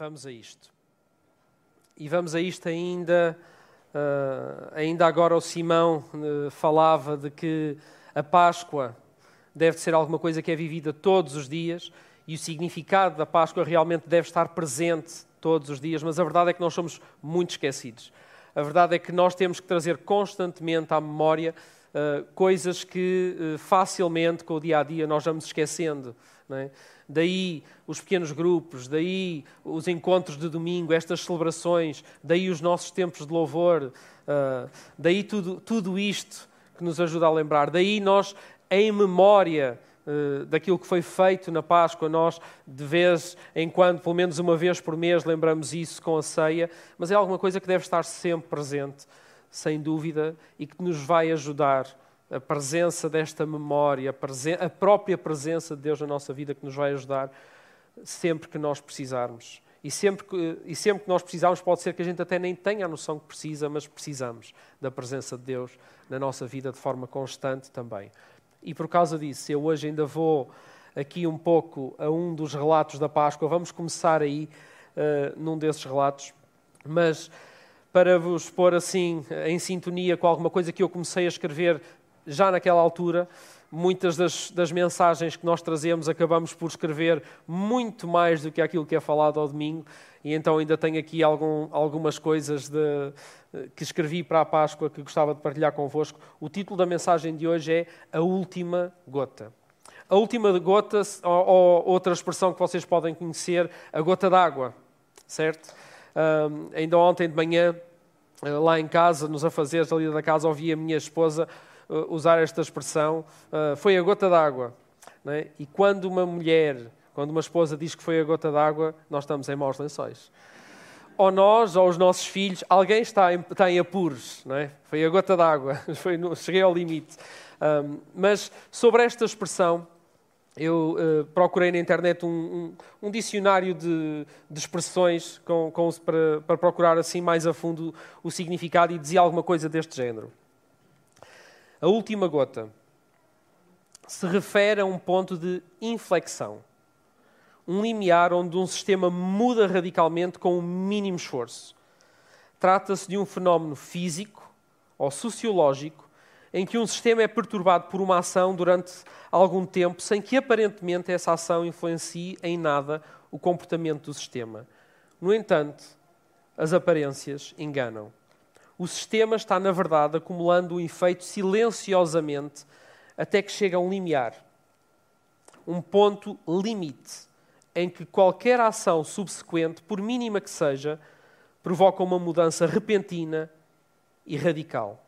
Vamos a isto. E vamos a isto ainda, uh, ainda agora o Simão uh, falava de que a Páscoa deve ser alguma coisa que é vivida todos os dias e o significado da Páscoa realmente deve estar presente todos os dias, mas a verdade é que nós somos muito esquecidos. A verdade é que nós temos que trazer constantemente à memória uh, coisas que uh, facilmente, com o dia a dia, nós vamos esquecendo. É? Daí os pequenos grupos, daí os encontros de domingo, estas celebrações, daí os nossos tempos de louvor, uh, daí tudo, tudo isto que nos ajuda a lembrar. Daí nós, em memória daquilo que foi feito na Páscoa, nós de vez em quando, pelo menos uma vez por mês, lembramos isso com a ceia, mas é alguma coisa que deve estar sempre presente, sem dúvida, e que nos vai ajudar a presença desta memória, a, a própria presença de Deus na nossa vida que nos vai ajudar sempre que nós precisarmos. E sempre, que, e sempre que nós precisarmos, pode ser que a gente até nem tenha a noção que precisa, mas precisamos da presença de Deus na nossa vida de forma constante também. E por causa disso, eu hoje ainda vou aqui um pouco a um dos relatos da Páscoa. Vamos começar aí uh, num desses relatos, mas para vos pôr assim em sintonia com alguma coisa que eu comecei a escrever já naquela altura, muitas das, das, mensagens que nós trazemos acabamos por escrever muito mais do que aquilo que é falado ao domingo, e então ainda tenho aqui algum, algumas coisas de, que escrevi para a Páscoa que gostava de partilhar convosco. O título da mensagem de hoje é A Última Gota. A última gota, ou, ou outra expressão que vocês podem conhecer, a gota d'água, certo? Ainda ontem de manhã, eh, lá em casa, nos afazeres ali da casa, ouvi a minha esposa uh, usar esta expressão, uh, foi a gota d'água. É? E quando uma mulher, quando uma esposa diz que foi a gota d'água, nós estamos em maus lençóis. Ou nós, ou os nossos filhos, alguém está em, está em apuros, é? Foi a gota d'água, cheguei ao limite. Um, mas sobre esta expressão, eu uh, procurei na internet um, um, um dicionário de, de expressões com, com, para, para procurar assim mais a fundo o significado e dizia alguma coisa deste género. A última gota se refere a um ponto de inflexão, um limiar onde um sistema muda radicalmente com o um mínimo esforço. Trata-se de um fenómeno físico ou sociológico em que um sistema é perturbado por uma ação durante algum tempo sem que aparentemente essa ação influencie em nada o comportamento do sistema. No entanto, as aparências enganam o sistema está, na verdade, acumulando um efeito silenciosamente até que chega a um limiar, um ponto limite, em que qualquer ação subsequente, por mínima que seja, provoca uma mudança repentina e radical.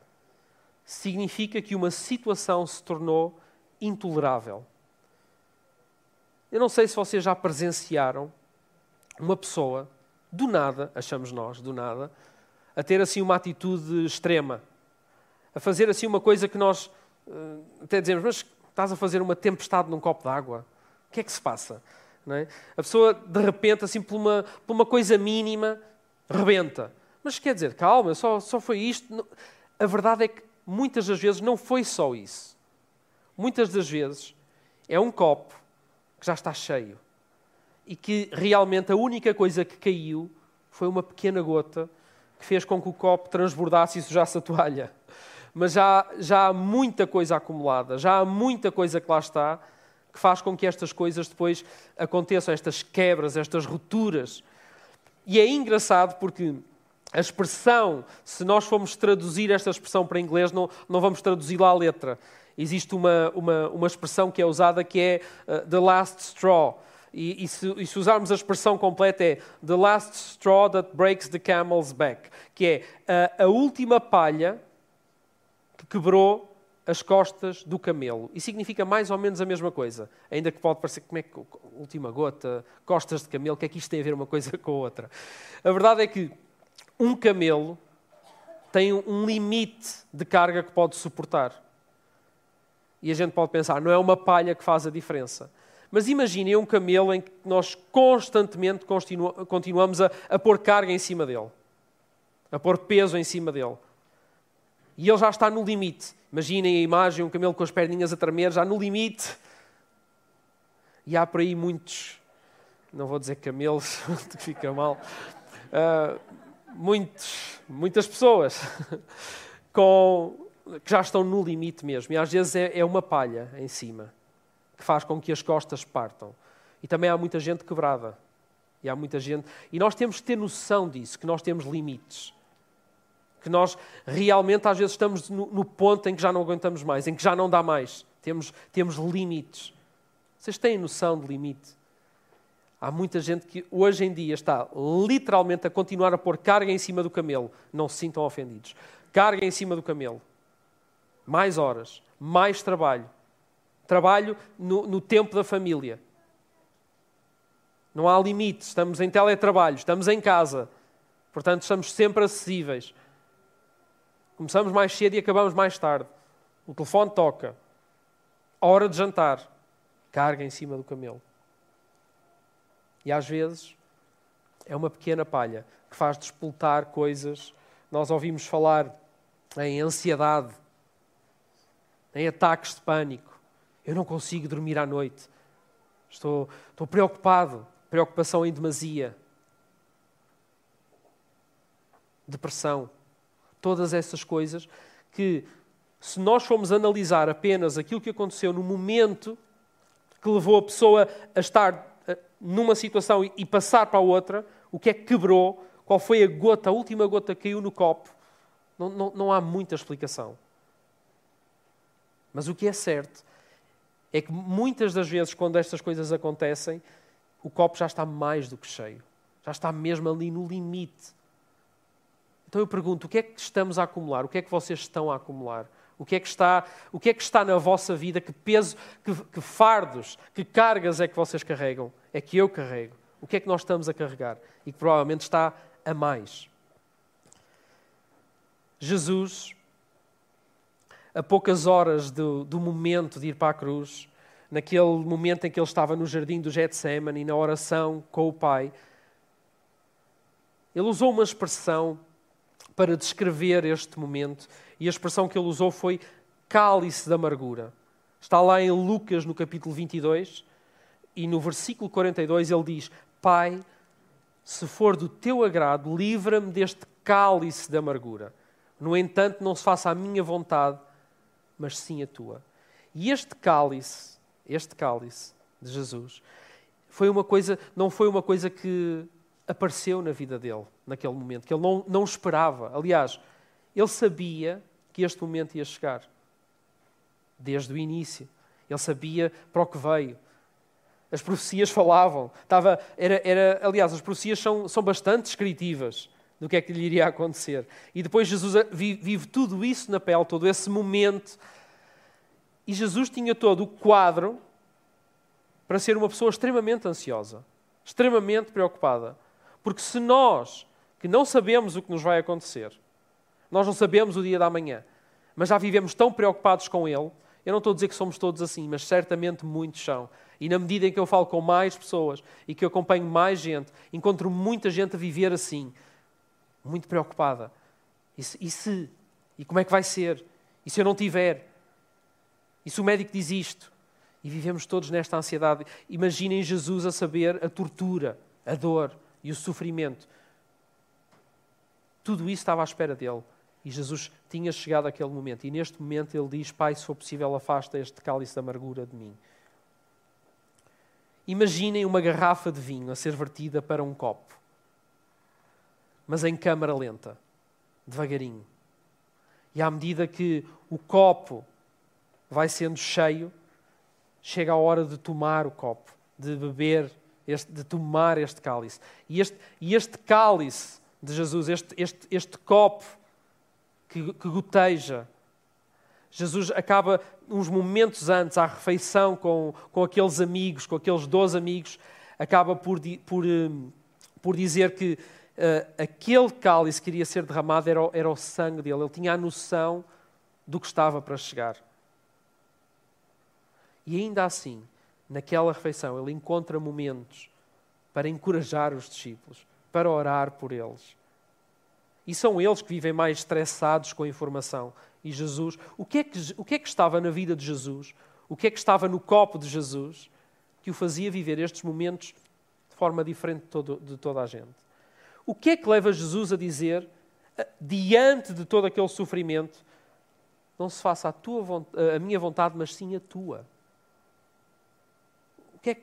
Significa que uma situação se tornou intolerável. Eu não sei se vocês já presenciaram uma pessoa, do nada, achamos nós, do nada, a ter assim uma atitude extrema, a fazer assim uma coisa que nós uh, até dizemos, mas estás a fazer uma tempestade num copo d'água, o que é que se passa? É? A pessoa, de repente, assim, por uma, por uma coisa mínima, rebenta. Mas quer dizer, calma, só, só foi isto. A verdade é que muitas das vezes não foi só isso. Muitas das vezes é um copo que já está cheio e que realmente a única coisa que caiu foi uma pequena gota que fez com que o copo transbordasse e sujasse a toalha. Mas já, já há muita coisa acumulada, já há muita coisa que lá está, que faz com que estas coisas depois aconteçam, estas quebras, estas rupturas. E é engraçado porque a expressão, se nós formos traduzir esta expressão para inglês, não, não vamos traduzi-la à letra. Existe uma, uma, uma expressão que é usada que é uh, the last straw e, e, se, e, se, usarmos a expressão completa é the last straw that breaks the camel's back, que é a, a última palha que quebrou as costas do camelo. E significa mais ou menos a mesma coisa. Ainda que pode parecer, como é que, última gota, costas de camelo, o que é que isto tem a ver uma coisa com a outra? A verdade é que um camelo tem um limite de carga que pode suportar. E a gente pode pensar, não é uma palha que faz a diferença. Mas imaginem um camelo em que nós constantemente continuamos a, a pôr carga em cima dele, a pôr peso em cima dele. E ele já está no limite. Imaginem a imagem, um camelo com as perninhas a tremer, já no limite. E há por aí muitos, não vou dizer camelos, que fica mal, uh, muitos, muitas pessoas com, que já estão no limite mesmo. E às vezes é, é uma palha em cima que faz com que as costas partam. E também há muita gente quebrada. E há muita gente. E nós temos que ter noção disso, que nós temos limites. Que nós realmente às vezes estamos no, no ponto em que já não aguentamos mais, em que já não dá mais. Temos, temos limites. Vocês têm noção de limite? Há muita gente que hoje em dia está literalmente a continuar a pôr carga em cima do camelo. Não se sintam ofendidos. Carga em cima do camelo. Mais horas, mais trabalho. Trabalho no, no tempo da família. Não há limites. Estamos em teletrabalho, estamos em casa. Portanto, estamos sempre acessíveis. Começamos mais cedo e acabamos mais tarde. O telefone toca. Hora de jantar. Carga em cima do camelo. E às vezes é uma pequena palha que faz despoltar coisas. Nós ouvimos falar em ansiedade, em ataques de pânico. Eu não consigo dormir à noite. Estou, estou preocupado. Preocupação em demasia. Depressão. Todas essas coisas que, se nós formos analisar apenas aquilo que aconteceu no momento que levou a pessoa a estar numa situação e passar para outra, o que é que quebrou, qual foi a gota, a última gota que caiu no copo, não, não, não há muita explicação. Mas o que é certo é que muitas das vezes, quando estas coisas acontecem, o copo já está mais do que cheio. Já está mesmo ali no limite. Então eu pergunto: o que é que estamos a acumular? O que é que vocês estão a acumular? O que é que está, o que é que está na vossa vida? Que peso, que, que fardos, que cargas é que vocês carregam? É que eu carrego. O que é que nós estamos a carregar? E que provavelmente está a mais. Jesus a poucas horas do, do momento de ir para a cruz, naquele momento em que ele estava no jardim do Getsemane, na oração com o Pai, ele usou uma expressão para descrever este momento, e a expressão que ele usou foi cálice de amargura. Está lá em Lucas, no capítulo 22, e no versículo 42 ele diz: Pai, se for do teu agrado, livra-me deste cálice de amargura. No entanto, não se faça a minha vontade, mas sim a tua. E este cálice, este cálice de Jesus, foi uma coisa, não foi uma coisa que apareceu na vida dele naquele momento, que ele não, não esperava. Aliás, ele sabia que este momento ia chegar. Desde o início. Ele sabia para o que veio. As profecias falavam. Estava, era, era, aliás, as profecias são, são bastante descritivas do que é que lhe iria acontecer. E depois Jesus vive, vive tudo isso na pele, todo esse momento. E Jesus tinha todo o quadro para ser uma pessoa extremamente ansiosa, extremamente preocupada. Porque se nós, que não sabemos o que nos vai acontecer, nós não sabemos o dia da manhã, mas já vivemos tão preocupados com ele, eu não estou a dizer que somos todos assim, mas certamente muitos são. E na medida em que eu falo com mais pessoas e que eu acompanho mais gente, encontro muita gente a viver assim muito preocupada. E se, e se? E como é que vai ser? E se eu não tiver? E se o médico diz isto? E vivemos todos nesta ansiedade. Imaginem Jesus a saber a tortura, a dor e o sofrimento. Tudo isso estava à espera dele. E Jesus tinha chegado àquele momento. E neste momento ele diz: Pai, se for possível, afasta este cálice de amargura de mim. Imaginem uma garrafa de vinho a ser vertida para um copo mas em câmara lenta, devagarinho. E à medida que o copo vai sendo cheio, chega a hora de tomar o copo, de beber, este, de tomar este cálice. E este, e este cálice de Jesus, este, este, este copo que, que goteja, Jesus acaba, uns momentos antes, à refeição com, com aqueles amigos, com aqueles dois amigos, acaba por, por, hum, por dizer que uh, aquele cálice que iria ser derramado era era o sangue dele. Ele tinha a noção do que estava para chegar. E ainda assim, naquela refeição, ele encontra momentos para encorajar os discípulos, para orar por eles. E são eles que vivem mais estressados com a informação. E Jesus, o que, é que, o que é que estava na vida de Jesus? O que é que estava no copo de Jesus que o fazia viver estes momentos forma diferente de, todo, de toda a gente. O que é que leva Jesus a dizer, diante de todo aquele sofrimento, não se faça a, tua, a minha vontade, mas sim a tua? Que é que,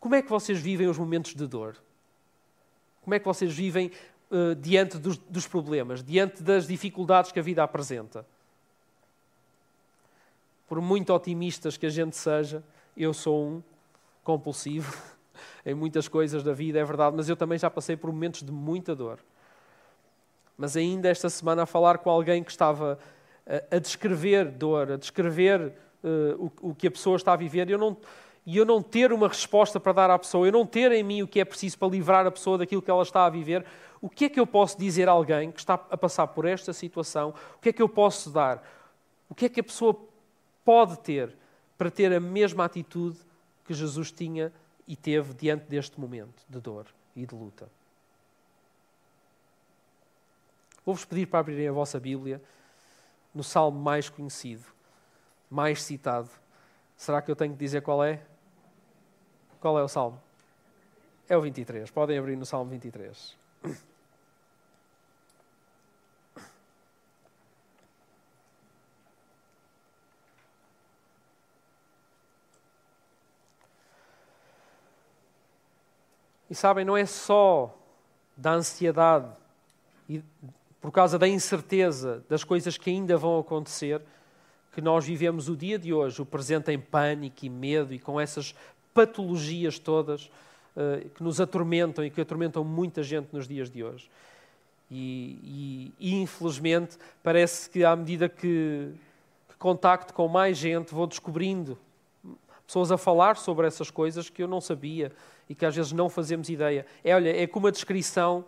como é que vocês vivem os momentos de dor? Como é que vocês vivem uh, diante dos, dos problemas, diante das dificuldades que a vida apresenta? Por muito otimistas que a gente seja, eu sou um compulsivo em muitas coisas da vida, é verdade, mas eu também já passei por momentos de muita dor. Mas ainda esta semana a falar com alguém que estava a, a descrever dor, a descrever uh, o, o, que a pessoa está a viver, eu não, e eu não ter uma resposta para dar à pessoa, eu não ter em mim o que é preciso para livrar a pessoa daquilo que ela está a viver, o que é que eu posso dizer a alguém que está a passar por esta situação? O que é que eu posso dar? O que é que a pessoa pode ter para ter a mesma atitude que Jesus tinha e teve diante deste momento de dor e de luta? Vou-vos pedir para abrirem a vossa Bíblia no salmo mais conhecido, mais citado. Será que eu tenho que dizer qual é? Qual é o salmo? É o 23. Podem abrir no salmo 23. E sabem, não é só da ansiedade e por causa da incerteza das coisas que ainda vão acontecer que nós vivemos o dia de hoje, o presente em pânico e medo e com essas patologias todas uh, que nos atormentam e que atormentam muita gente nos dias de hoje. E, e, infelizmente, parece que à medida que, que contacto com mais gente, vou descobrindo pessoas a falar sobre essas coisas que eu não sabia e que às vezes não fazemos ideia. É, olha, é como a descrição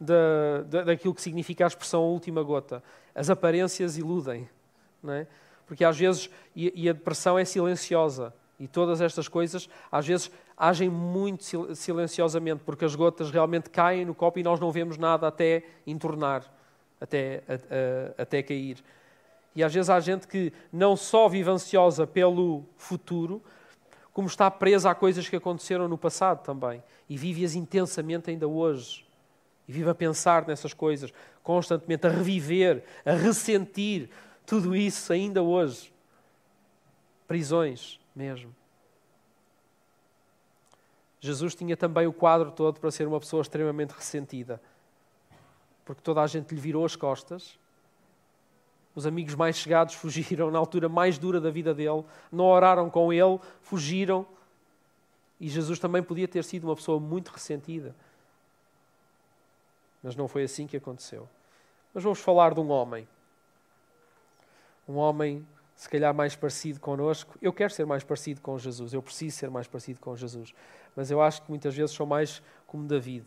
da, da, daquilo que significa a expressão última gota. As aparências iludem, não é? Porque às vezes, e, e a depressão é silenciosa. E todas estas coisas, às vezes, agem muito silenciosamente, porque as gotas realmente caem no copo e nós não vemos nada até entornar, até, a, a, até cair. E às vezes há gente que não só vive ansiosa pelo futuro, como está presa a coisas que aconteceram no passado também. E vive-as intensamente ainda hoje. E vive a pensar nessas coisas constantemente, a reviver, a ressentir tudo isso ainda hoje. Prisões, mesmo. Jesus tinha também o quadro todo para ser uma pessoa extremamente ressentida, porque toda a gente lhe virou as costas. Os amigos mais chegados fugiram na altura mais dura da vida dele, não oraram com ele, fugiram. E Jesus também podia ter sido uma pessoa muito ressentida. Mas não foi assim que aconteceu. Mas vamos falar de um homem. Um homem se calhar mais parecido connosco. Eu quero ser mais parecido com Jesus, eu preciso ser mais parecido com Jesus. Mas eu acho que muitas vezes sou mais como David.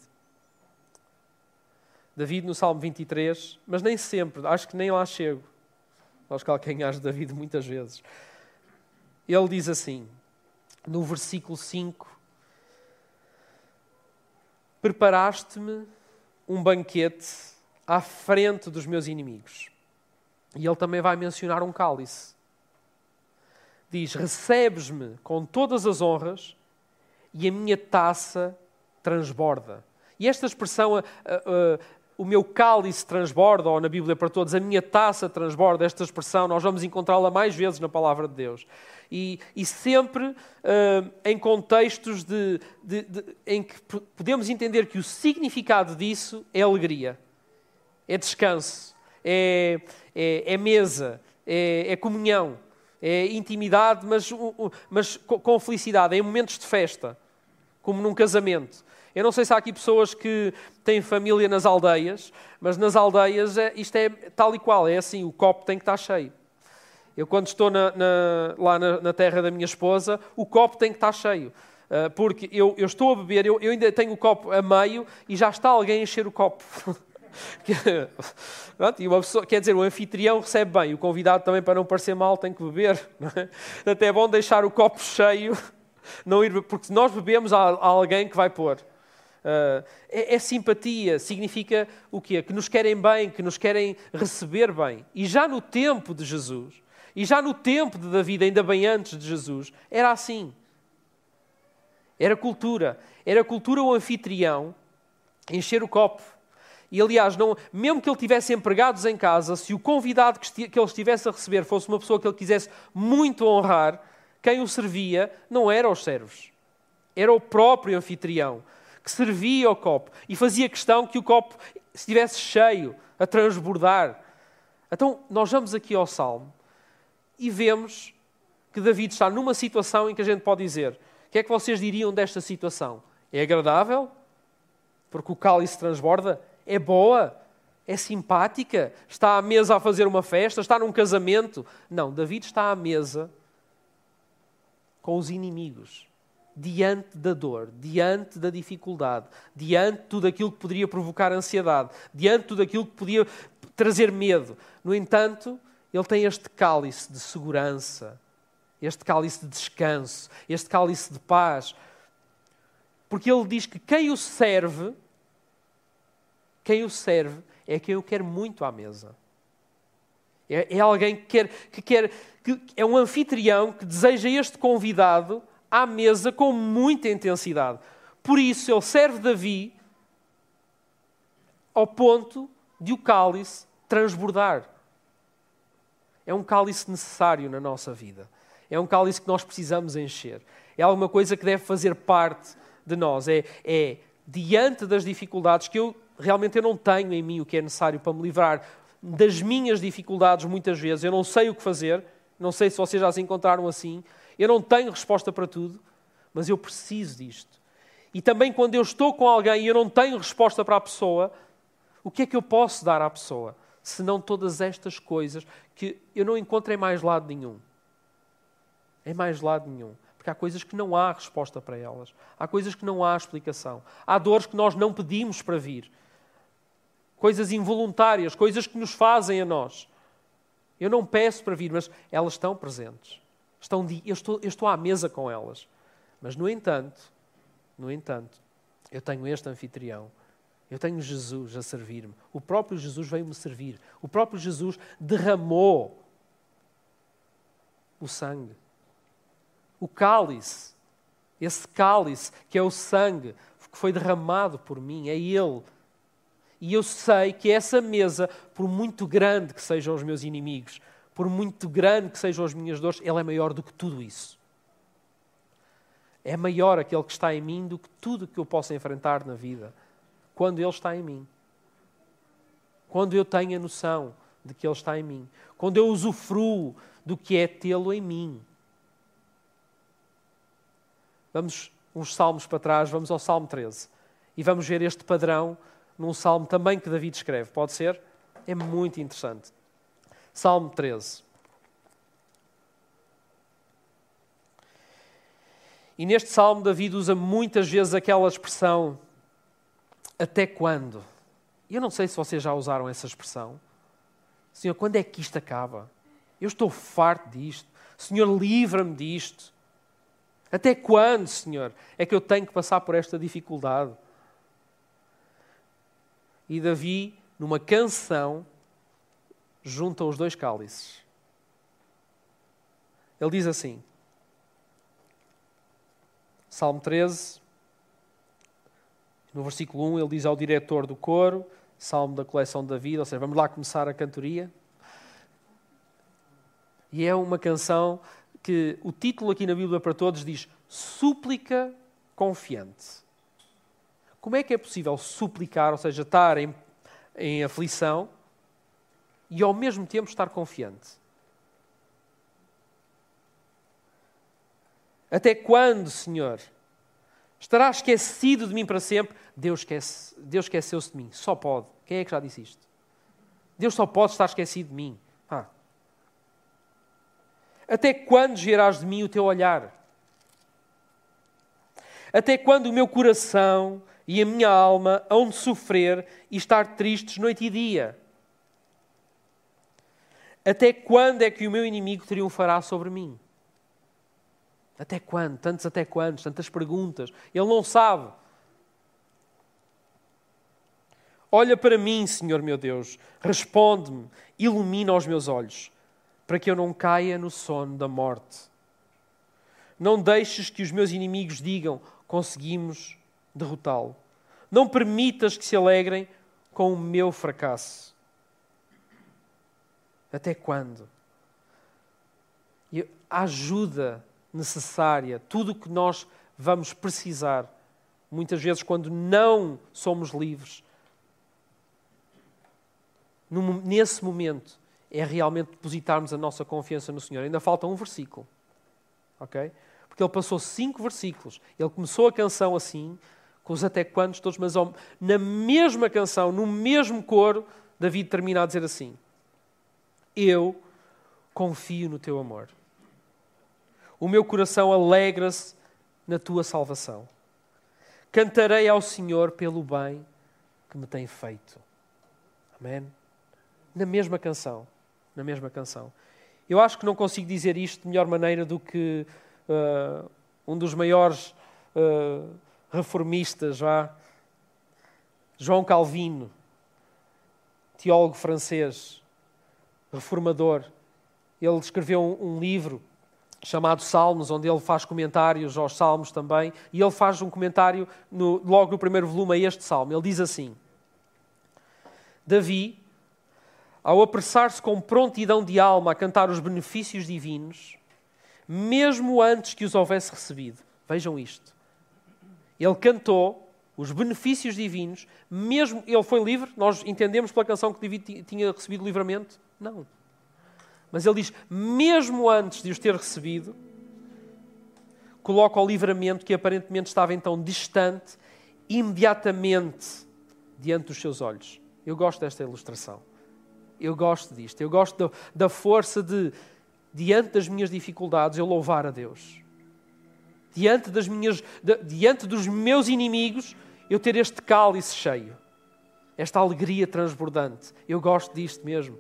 David no Salmo 23, mas nem sempre, acho que nem lá chego aos calcanhares de David muitas vezes. Ele diz assim, no versículo 5: Preparaste-me um banquete à frente dos meus inimigos. E ele também vai mencionar um cálice diz: Recebes-me com todas as honras e a minha taça transborda. E esta expressão, uh, uh, o meu cálice transborda, ou na Bíblia para todos, a minha taça transborda, esta expressão, nós vamos encontrá-la mais vezes na palavra de Deus. E, e sempre uh, em contextos de, de, de, em que podemos entender que o significado disso é alegria, é descanso, é, é, é mesa, é, é comunhão é intimidade, mas, mas com felicidade, é em momentos de festa, como num casamento. Eu não sei se há aqui pessoas que têm família nas aldeias, mas nas aldeias é, isto é tal e qual, é assim, o copo tem que estar cheio. Eu, quando estou na, na, lá na, na, terra da minha esposa, o copo tem que estar cheio. Uh, porque eu, eu, estou a beber, eu, eu ainda tenho o copo a meio e já está alguém a encher o copo. E uma pessoa, quer dizer, o anfitrião recebe bem, o convidado também, para não parecer mal, tem que beber. Até é bom deixar o copo cheio, não ir, porque nós bebemos, há, alguém que vai pôr. Uh, é, é, simpatia, significa o quê? Que nos querem bem, que nos querem receber bem. E já no tempo de Jesus, e já no tempo de David, ainda bem antes de Jesus, era assim. Era cultura. Era cultura o anfitrião encher o copo. E aliás, não, mesmo que ele tivesse empregados em casa, se o convidado que, que ele estivesse a receber fosse uma pessoa que ele quisesse muito honrar, quem o servia não eram os servos, era o próprio anfitrião que servia o copo e fazia questão que o copo estivesse cheio, a transbordar. Então, nós vamos aqui ao Salmo e vemos que David está numa situação em que a gente pode dizer: o que é que vocês diriam desta situação? É agradável? Porque o cálice transborda? É boa? É simpática? Está à mesa a fazer uma festa? Está num casamento? Não, David está à mesa com os inimigos, diante da dor, diante da dificuldade, diante de tudo aquilo que poderia provocar ansiedade, diante de tudo aquilo que podia trazer medo. No entanto, ele tem este cálice de segurança, este cálice de descanso, este cálice de paz. Porque ele diz que quem o serve quem o serve é quem eu quero muito à mesa. É, é alguém que quer, que quer, que é um anfitrião que deseja este convidado à mesa com muita intensidade. Por isso ele serve Davi ao ponto de o cálice transbordar. É um cálice necessário na nossa vida. É um cálice que nós precisamos encher. É alguma coisa que deve fazer parte de nós. É, é diante das dificuldades que eu realmente eu não tenho em mim o que é necessário para me livrar das minhas dificuldades muitas vezes. Eu não sei o que fazer, não sei se vocês já se encontraram assim. Eu não tenho resposta para tudo, mas eu preciso disto. E também quando eu estou com alguém e eu não tenho resposta para a pessoa, o que é que eu posso dar à pessoa? Senão todas estas coisas que eu não encontro em mais lado nenhum. Em mais lado nenhum. Porque há coisas que não há resposta para elas. Há coisas que não há explicação. Há dores que nós não pedimos para vir coisas involuntárias, coisas que nos fazem a nós. Eu não peço para vir, mas elas estão presentes. Estão, eu, estou, eu estou à mesa com elas. Mas, no entanto, no entanto, eu tenho este anfitrião. Eu tenho Jesus a servir-me. O próprio Jesus veio-me servir. O próprio Jesus derramou o sangue. O cálice, esse cálice que é o sangue que foi derramado por mim, é Ele e eu sei que essa mesa, por muito grande que sejam os meus inimigos, por muito grande que sejam as minhas dores, ela é maior do que tudo isso. É maior aquele que está em mim do que tudo que eu possa enfrentar na vida, quando Ele está em mim. Quando eu tenho a noção de que Ele está em mim. Quando eu usufruo do que é tê-lo em mim. Vamos uns salmos para trás, vamos ao Salmo 13. E vamos ver este padrão num salmo também que David escreve. Pode ser? É muito interessante. Salmo 13. E neste salmo, David usa muitas vezes aquela expressão: até quando? Eu não sei se vocês já usaram essa expressão. Senhor, quando é que isto acaba? Eu estou farto disto. Senhor, livra-me disto. Até quando, Senhor, é que eu tenho que passar por esta dificuldade? E Davi, numa canção, junta os dois cálices. Ele diz assim, Salmo 13, no versículo 1, ele diz ao diretor do coro, Salmo da coleção de Davi, ou seja, vamos lá começar a cantoria. E é uma canção que o título aqui na Bíblia para todos diz Súplica Confiante. Como é que é possível suplicar, ou seja, estar em, em aflição e ao mesmo tempo estar confiante? Até quando, Senhor? Estará esquecido de mim para sempre? Deus, esquece, Deus esqueceu-se de mim. Só pode. Quem é que já disse isto? Deus só pode estar esquecido de mim. Ah. Até quando gerás de mim o teu olhar? Até quando o meu coração e a minha alma hão de sofrer e estar tristes noite e dia. Até quando é que o meu inimigo triunfará sobre mim? Até quando? Tantos até quando? Tantas perguntas. Ele não sabe. Olha para mim, Senhor meu Deus, responde-me, ilumina os meus olhos, para que eu não caia no sono da morte. Não deixes que os meus inimigos digam conseguimos derrotá-lo. Não permitas que se alegrem com o meu fracasso. Até quando? E a ajuda necessária, tudo o que nós vamos precisar, muitas vezes quando não somos livres, nesse momento é realmente depositarmos a nossa confiança no Senhor. Ainda falta um versículo, ok? Porque ele passou cinco versículos. Ele começou a canção assim, com os até quantos todos, mas na mesma canção, no mesmo coro, David termina a dizer assim: Eu confio no teu amor. O meu coração alegra-se na tua salvação. Cantarei ao Senhor pelo bem que me tem feito. Amém? Na mesma canção. Na mesma canção. Eu acho que não consigo dizer isto de melhor maneira do que uh, um dos maiores uh, reformistas, já, João Calvino, teólogo francês, reformador. Ele escreveu um, um livro chamado Salmos, onde ele faz comentários aos Salmos também, e ele faz um comentário no, logo no primeiro volume a este Salmo. Ele diz assim: Davi, ao apressar-se com prontidão de alma a cantar os benefícios divinos, mesmo antes que os houvesse recebido, vejam isto, ele cantou os benefícios divinos, mesmo ele foi livre, nós entendemos pela canção que Davi tinha recebido livramento? Não. Mas ele diz: mesmo antes de os ter recebido, coloca o livramento que aparentemente estava então distante, imediatamente diante dos seus olhos. Eu gosto desta ilustração. Eu gosto disto. Eu gosto da, da força de, diante das minhas dificuldades, eu louvar a Deus. Diante, das minhas, diante dos meus inimigos, eu ter este cálice cheio. Esta alegria transbordante. Eu gosto disto mesmo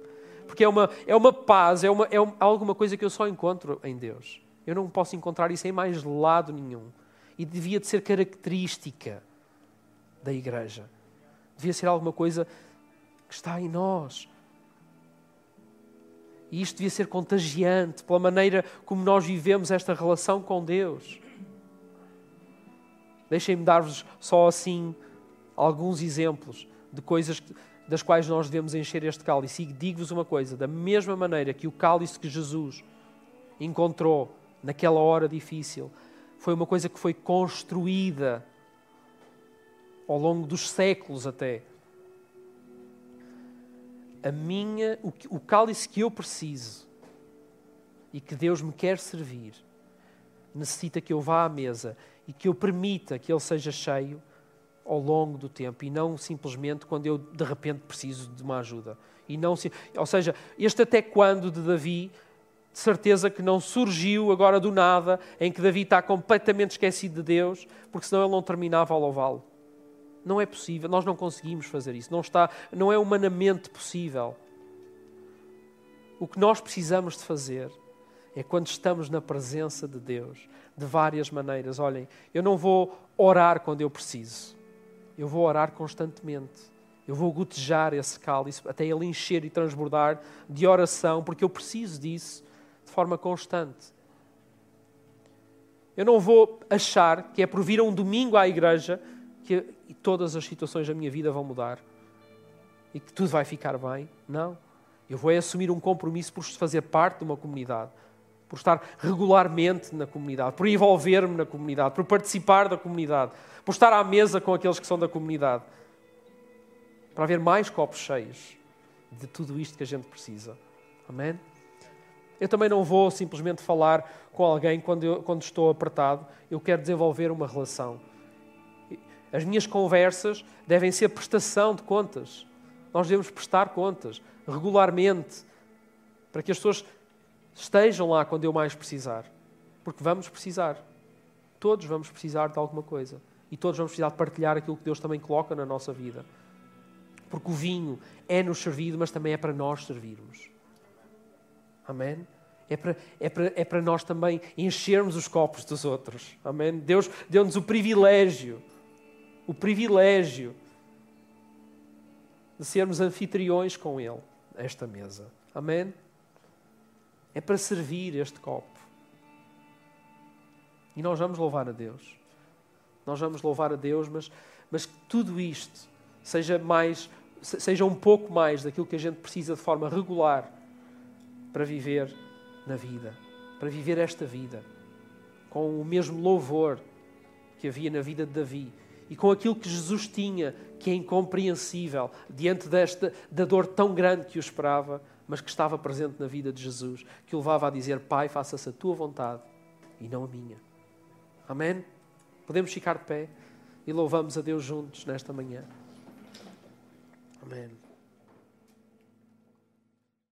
porque é uma, é uma paz, é, uma, é alguma coisa que eu só encontro em Deus. Eu não posso encontrar isso em mais lado nenhum. E devia de ser característica da igreja. Devia ser alguma coisa que está em nós. E isto devia ser contagiante pela maneira como nós vivemos esta relação com Deus. Deixem-me dar-vos só assim alguns exemplos de coisas das quais nós devemos encher este cálice. E digo-vos uma coisa: da mesma maneira que o cálice que Jesus encontrou naquela hora difícil foi uma coisa que foi construída ao longo dos séculos até. A minha, o, o cálice que eu preciso e que Deus me quer servir necessita que eu vá à mesa e que eu permita que ele seja cheio ao longo do tempo e não simplesmente quando eu de repente preciso de uma ajuda. E não, ou seja, este até quando de Davi, de certeza que não surgiu agora do nada, em que Davi está completamente esquecido de Deus, porque senão ele não terminava a louvá-lo. Não é possível, nós não conseguimos fazer isso, não, está, não é humanamente possível. O que nós precisamos de fazer é quando estamos na presença de Deus, de várias maneiras. Olhem, eu não vou orar quando eu preciso eu vou orar constantemente. Eu vou gotejar esse cálice até ele encher e transbordar de oração, porque eu preciso disso de forma constante. Eu não vou achar que é por vir a um domingo à igreja que todas as situações da minha vida vão mudar e que tudo vai ficar bem. Não. Eu vou assumir um compromisso por fazer parte de uma comunidade, por estar regularmente na comunidade, por envolver-me na comunidade, por participar da comunidade, por estar à mesa com aqueles que são da comunidade, para haver mais copos cheios de tudo isto que a gente precisa. Amém? Eu também não vou simplesmente falar com alguém quando, eu, quando estou apertado, eu quero desenvolver uma relação. As minhas conversas devem ser prestação de contas. Nós devemos prestar contas regularmente para que as pessoas Estejam lá quando eu mais precisar. Porque vamos precisar. Todos vamos precisar de alguma coisa. E todos vamos precisar de partilhar aquilo que Deus também coloca na nossa vida. Porque o vinho é-nos servido, mas também é para nós servirmos. Amém? É para, é, para, é para nós também enchermos os copos dos outros. Amém? Deus deu-nos o privilégio, o privilégio de sermos anfitriões com Ele, esta mesa. Amém? É para servir este copo. E nós vamos louvar a Deus. nós vamos louvar a Deus, mas, mas que tudo isto seja mais, seja um pouco mais daquilo que a gente precisa de forma regular para viver na vida, para viver esta vida, com o mesmo louvor que havia na vida de Davi e com aquilo que Jesus tinha, que é incompreensível, diante desta, da dor tão grande que o esperava, mas que estava presente na vida de Jesus, que o levava a dizer: Pai, faça-se a tua vontade e não a minha. Amém? Podemos ficar de pé e louvamos a Deus juntos nesta manhã. Amém.